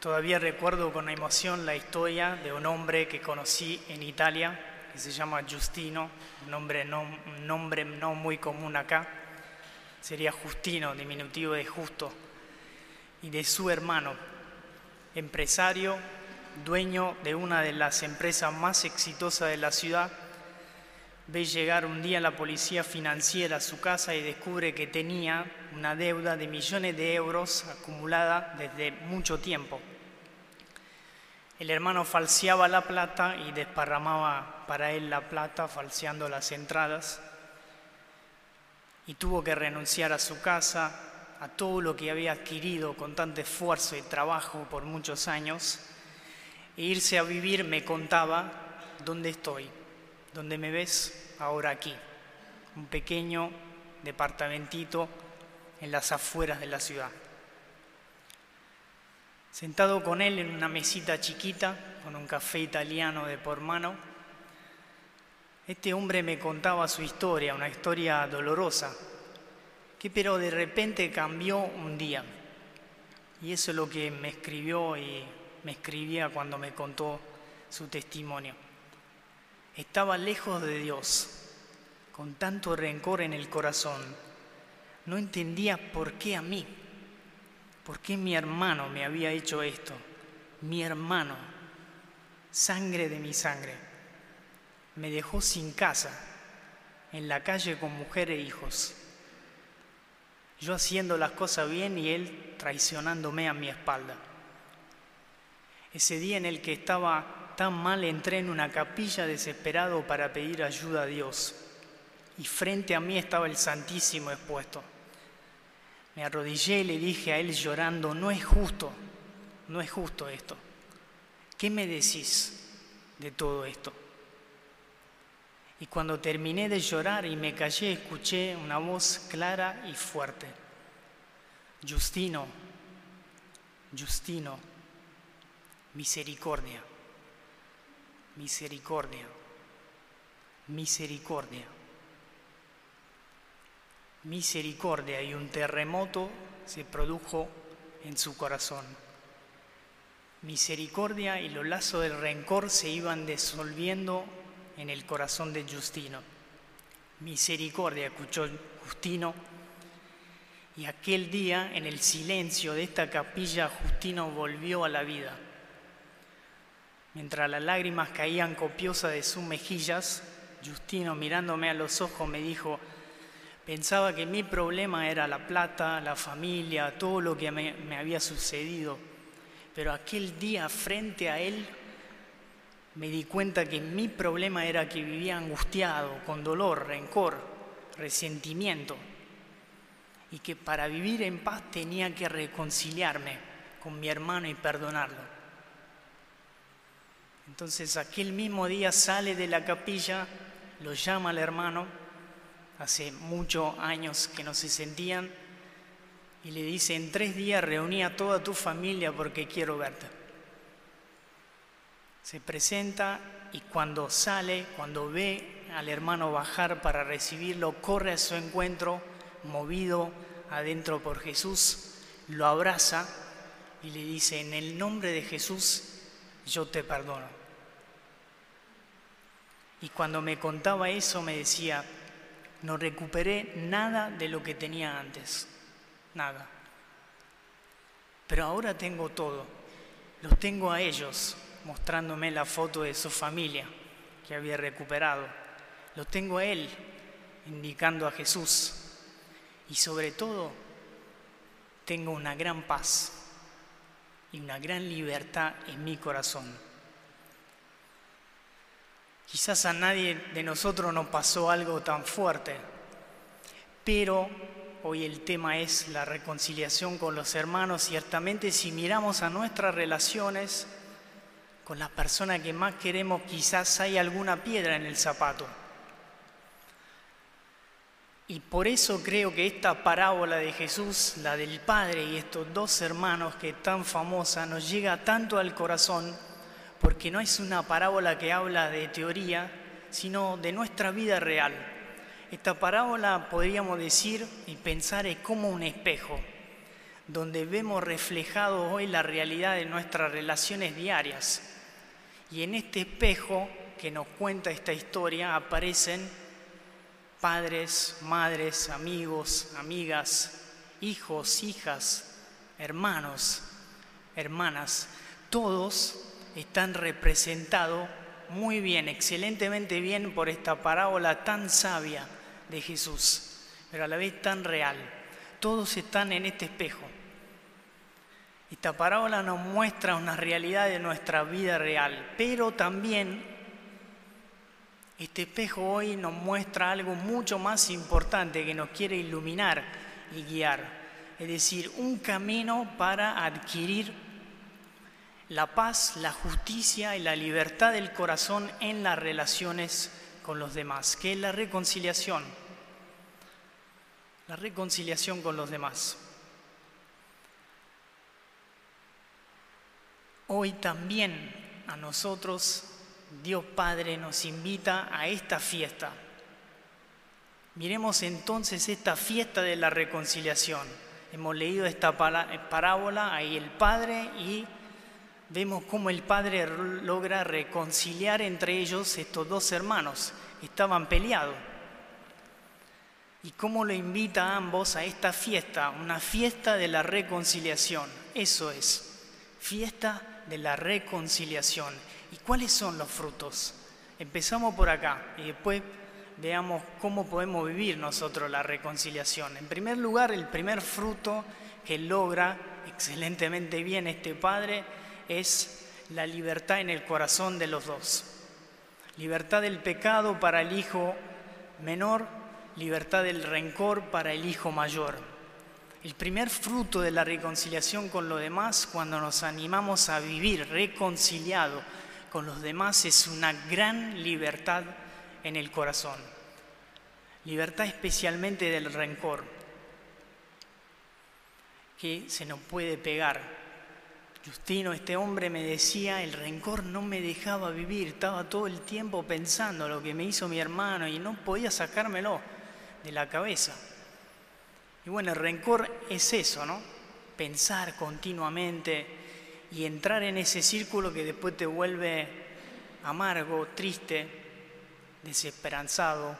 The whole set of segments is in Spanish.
Todavía recuerdo con emoción la historia de un hombre que conocí en Italia, que se llama Justino, un nombre no, un nombre no muy común acá, sería Justino, diminutivo de justo, y de su hermano, empresario, dueño de una de las empresas más exitosas de la ciudad, ve llegar un día la policía financiera a su casa y descubre que tenía una deuda de millones de euros acumulada desde mucho tiempo. El hermano falseaba la plata y desparramaba para él la plata falseando las entradas. Y tuvo que renunciar a su casa, a todo lo que había adquirido con tanto esfuerzo y trabajo por muchos años e irse a vivir me contaba dónde estoy, dónde me ves ahora aquí, un pequeño departamentito en las afueras de la ciudad. Sentado con él en una mesita chiquita, con un café italiano de por mano, este hombre me contaba su historia, una historia dolorosa, que pero de repente cambió un día. Y eso es lo que me escribió y me escribía cuando me contó su testimonio. Estaba lejos de Dios, con tanto rencor en el corazón. No entendía por qué a mí, por qué mi hermano me había hecho esto. Mi hermano, sangre de mi sangre, me dejó sin casa, en la calle con mujer e hijos. Yo haciendo las cosas bien y él traicionándome a mi espalda. Ese día en el que estaba tan mal entré en una capilla desesperado para pedir ayuda a Dios y frente a mí estaba el Santísimo expuesto. Me arrodillé y le dije a él llorando, no es justo, no es justo esto. ¿Qué me decís de todo esto? Y cuando terminé de llorar y me callé, escuché una voz clara y fuerte. Justino, Justino, misericordia, misericordia, misericordia, misericordia. Y un terremoto se produjo en su corazón. Misericordia y los lazos del rencor se iban disolviendo en el corazón de Justino. Misericordia, escuchó Justino. Y aquel día, en el silencio de esta capilla, Justino volvió a la vida. Mientras las lágrimas caían copiosas de sus mejillas, Justino, mirándome a los ojos, me dijo, pensaba que mi problema era la plata, la familia, todo lo que me, había sucedido. Pero aquel día, frente a él, me di cuenta que mi problema era que vivía angustiado, con dolor, rencor, resentimiento, y que para vivir en paz tenía que reconciliarme con mi hermano y perdonarlo. Entonces aquel mismo día sale de la capilla, lo llama al hermano, hace muchos años que no se sentían, y le dice, en tres días reuní a toda tu familia porque quiero verte se presenta y cuando sale, cuando ve al hermano bajar para recibirlo, corre a su encuentro, movido adentro por Jesús, lo abraza y le dice, en el nombre de Jesús, yo te perdono. Y cuando me contaba eso me decía, no recuperé nada de lo que tenía antes, nada. Pero ahora tengo todo, los tengo a ellos, mostrándome la foto de su familia que había recuperado. Lo tengo a él indicando a Jesús. Y sobre todo, tengo una gran paz y una gran libertad en mi corazón. Quizás a nadie de nosotros nos pasó algo tan fuerte, pero hoy el tema es la reconciliación con los hermanos. Ciertamente si miramos a nuestras relaciones, con la persona que más queremos quizás hay alguna piedra en el zapato. Y por eso creo que esta parábola de Jesús, la del Padre y estos dos hermanos que es tan famosa, nos llega tanto al corazón, porque no es una parábola que habla de teoría, sino de nuestra vida real. Esta parábola podríamos decir y pensar es como un espejo donde vemos reflejado hoy la realidad de nuestras relaciones diarias. Y en este espejo que nos cuenta esta historia aparecen padres, madres, amigos, amigas, hijos, hijas, hermanos, hermanas. Todos están representados muy bien, excelentemente bien por esta parábola tan sabia de Jesús, pero a la vez tan real. Todos están en este espejo. Esta parábola nos muestra una realidad de nuestra vida real, pero también este espejo hoy nos muestra algo mucho más importante que nos quiere iluminar y guiar, es decir, un camino para adquirir la paz, la justicia y la libertad del corazón en las relaciones con los demás, que es la reconciliación, la reconciliación con los demás. Hoy también a nosotros Dios Padre nos invita a esta fiesta. Miremos entonces esta fiesta de la reconciliación. Hemos leído esta parábola, ahí el Padre y vemos cómo el padre logra reconciliar entre ellos estos dos hermanos estaban peleados. Y cómo lo invita a ambos a esta fiesta, una fiesta de la reconciliación. Eso es, fiesta de la reconciliación. ¿Y cuáles son los frutos? Empezamos por acá y después veamos cómo podemos vivir nosotros la reconciliación. En primer lugar, el primer fruto que logra excelentemente bien este Padre es la libertad en el corazón de los dos. Libertad del pecado para el hijo menor, libertad del rencor para el hijo mayor. El primer fruto de la reconciliación con los demás, cuando nos animamos a vivir reconciliado con los demás, es una gran libertad en el corazón. Libertad especialmente del rencor, que se nos puede pegar Justino, este hombre me decía, el rencor no me dejaba vivir, estaba todo el tiempo pensando lo que me hizo mi hermano y no podía sacármelo de la cabeza. Y bueno, el rencor es eso, ¿no? Pensar continuamente y entrar en ese círculo que después te vuelve amargo, triste, desesperanzado.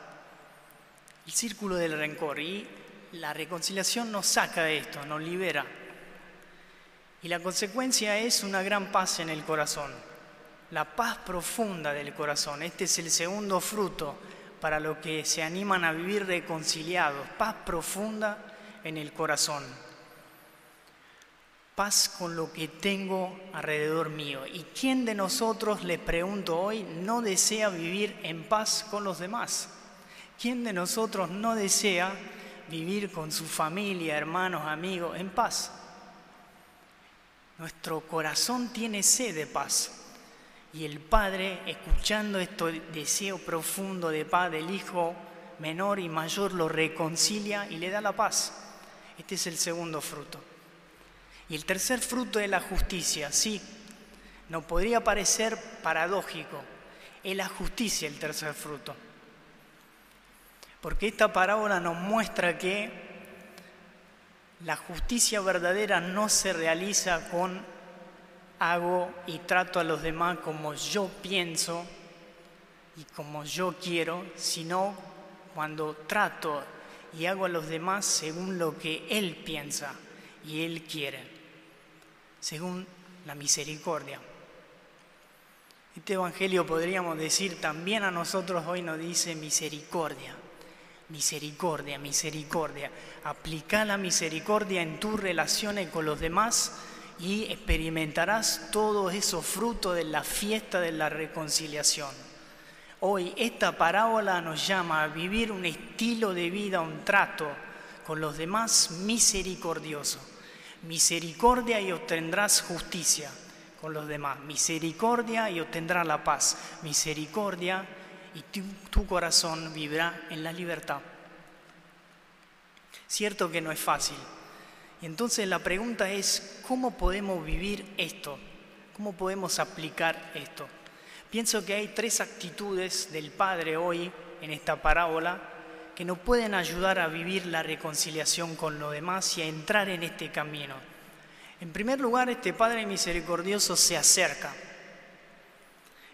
El círculo del rencor. Y la reconciliación nos saca de esto, nos libera y la consecuencia es una gran paz en el corazón, la paz profunda del corazón. Este es el segundo fruto para los que se animan a vivir reconciliados, paz profunda en el corazón. Paz con lo que tengo alrededor mío. ¿Y quién de nosotros, le pregunto hoy, no desea vivir en paz con los demás? ¿Quién de nosotros no desea vivir con su familia, hermanos, amigos, en paz? Nuestro corazón tiene sed de paz. Y el Padre, escuchando este deseo profundo de paz del Hijo menor y mayor, lo reconcilia y le da la paz. Este es el segundo fruto. Y el tercer fruto es la justicia. Sí, no podría parecer paradójico. Es la justicia el tercer fruto. Porque esta parábola nos muestra que la justicia verdadera no se realiza con hago y trato a los demás como yo pienso y como yo quiero, sino cuando trato y hago a los demás según lo que Él piensa y Él quiere, según la misericordia. Este Evangelio podríamos decir también a nosotros hoy nos dice misericordia misericordia, misericordia. Aplica la misericordia en tus relaciones con los demás y experimentarás todo eso fruto de la fiesta de la reconciliación. Hoy esta parábola nos llama a vivir un estilo de vida, un trato con los demás misericordioso. Misericordia y obtendrás justicia con los demás. Misericordia y obtendrás la paz. Misericordia y tu, corazón vivirá en la libertad. Cierto que no es fácil. Y entonces la pregunta es, ¿cómo podemos vivir esto? ¿Cómo podemos aplicar esto? Pienso que hay tres actitudes del Padre hoy en esta parábola que nos pueden ayudar a vivir la reconciliación con los demás y a entrar en este camino. En primer lugar, este Padre misericordioso se acerca,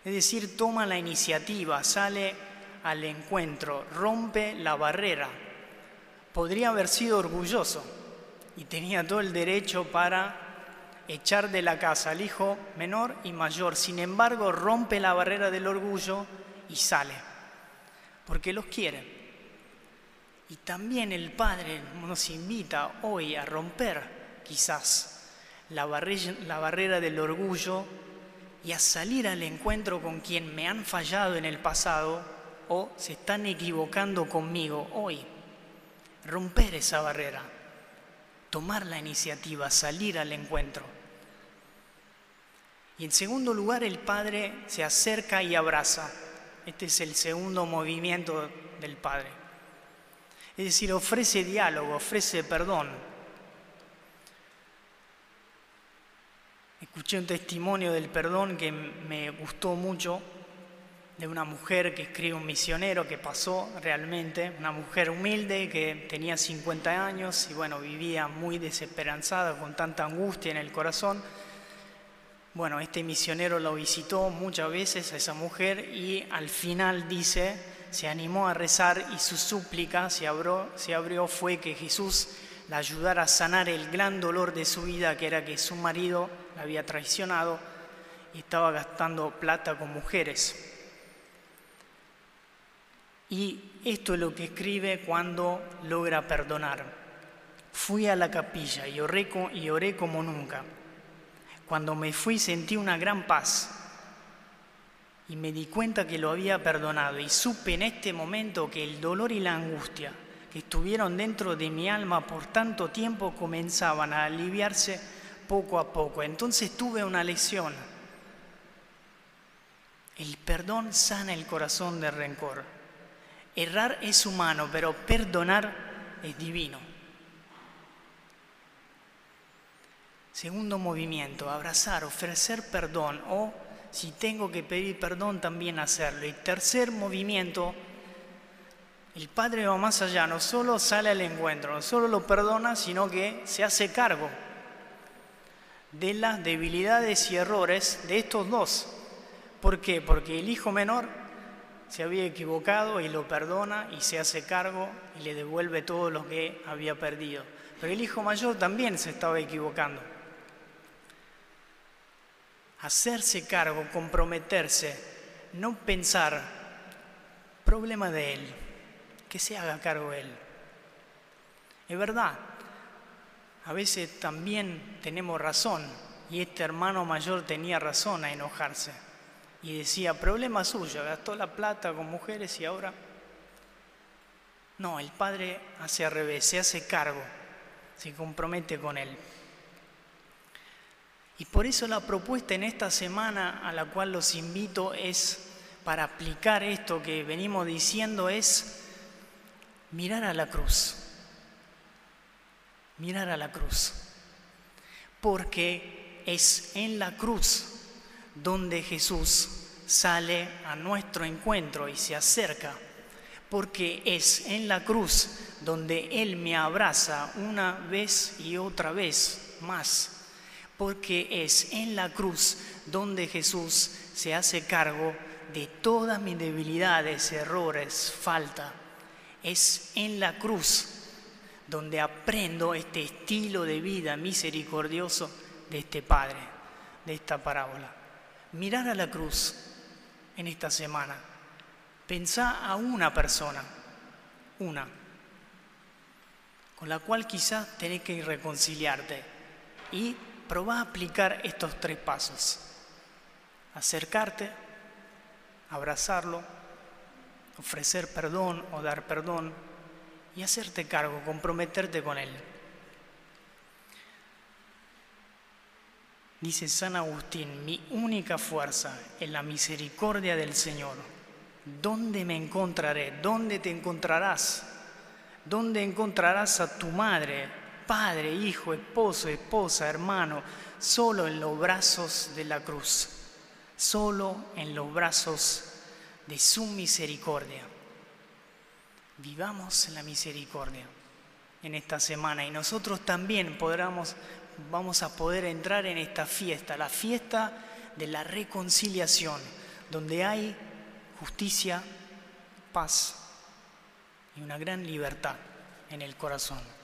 es decir, toma la iniciativa, sale al encuentro, rompe la barrera. Podría haber sido orgulloso y tenía todo el derecho para echar de la casa al hijo menor y mayor. Sin embargo, rompe la barrera del orgullo y sale, porque los quiere. Y también el Padre nos invita hoy a romper quizás la la barrera del orgullo y a salir al encuentro con quien me han fallado en el pasado o se están equivocando conmigo hoy. Romper esa barrera, tomar la iniciativa, salir al encuentro. Y en segundo lugar, el Padre se acerca y abraza. Este es el segundo movimiento del Padre. Es decir, ofrece diálogo, ofrece perdón. Escuché un testimonio del perdón que me gustó mucho de una mujer que escribe un misionero que pasó realmente, una mujer humilde que tenía 50 años y bueno, vivía muy desesperanzada, con tanta angustia en el corazón. Bueno, este misionero lo visitó muchas veces a esa mujer y al final dice, se animó a rezar y su súplica se abrió, se abrió fue que Jesús la ayudara a sanar el gran dolor de su vida, que era que su marido había traicionado y estaba gastando plata con mujeres. Y esto es lo que escribe cuando logra perdonar. Fui a la capilla y oré, y oré como nunca. Cuando me fui sentí una gran paz y me di cuenta que lo había perdonado y supe en este momento que el dolor y la angustia que estuvieron dentro de mi alma por tanto tiempo comenzaban a aliviarse poco a poco. Entonces tuve una lección. El perdón sana el corazón de rencor. Errar es humano, pero perdonar es divino. Segundo movimiento, abrazar, ofrecer perdón o si tengo que pedir perdón, también hacerlo. Y tercer movimiento, el Padre va más allá, no solo sale al encuentro, no solo lo perdona, sino que se hace cargo de las debilidades y errores de estos dos. ¿Por qué? Porque el hijo menor se había equivocado y lo perdona y se hace cargo y le devuelve todo lo que había perdido. Pero el hijo mayor también se estaba equivocando hacerse cargo, comprometerse, no pensar, problema de él, que se haga cargo él. Es verdad, a veces también tenemos razón, y este hermano mayor tenía razón a enojarse, y decía, problema suyo, gastó la plata con mujeres y ahora... No, el padre hace al revés, se hace cargo, se compromete con él. Y por eso la propuesta en esta semana a la cual los invito es, para aplicar esto que venimos diciendo, es mirar a la cruz. Mirar a la cruz. Porque es en la cruz donde Jesús sale a nuestro encuentro y se acerca. Porque es en la cruz donde Él me abraza una vez y otra vez más porque es en la cruz donde Jesús se hace cargo de todas mis debilidades, errores, falta. Es en la cruz donde aprendo este estilo de vida misericordioso de este Padre, de esta parábola. Mirar a la cruz en esta semana. Pensá a una persona, una, con la cual quizás tenés que reconciliarte y probá a aplicar estos tres pasos. Acercarte, abrazarlo, ofrecer perdón o dar perdón y hacerte cargo, comprometerte con él. Dice San Agustín, mi única fuerza es la misericordia del Señor. ¿Dónde me encontraré? ¿Dónde te encontrarás? ¿Dónde encontrarás a tu madre, padre, hijo, esposo, esposa, hermano, solo en los brazos de la cruz, solo en los brazos de su misericordia. Vivamos en la misericordia en esta semana y nosotros también vamos a poder entrar en esta fiesta, la fiesta de la reconciliación, donde hay justicia, paz y una gran libertad en el corazón.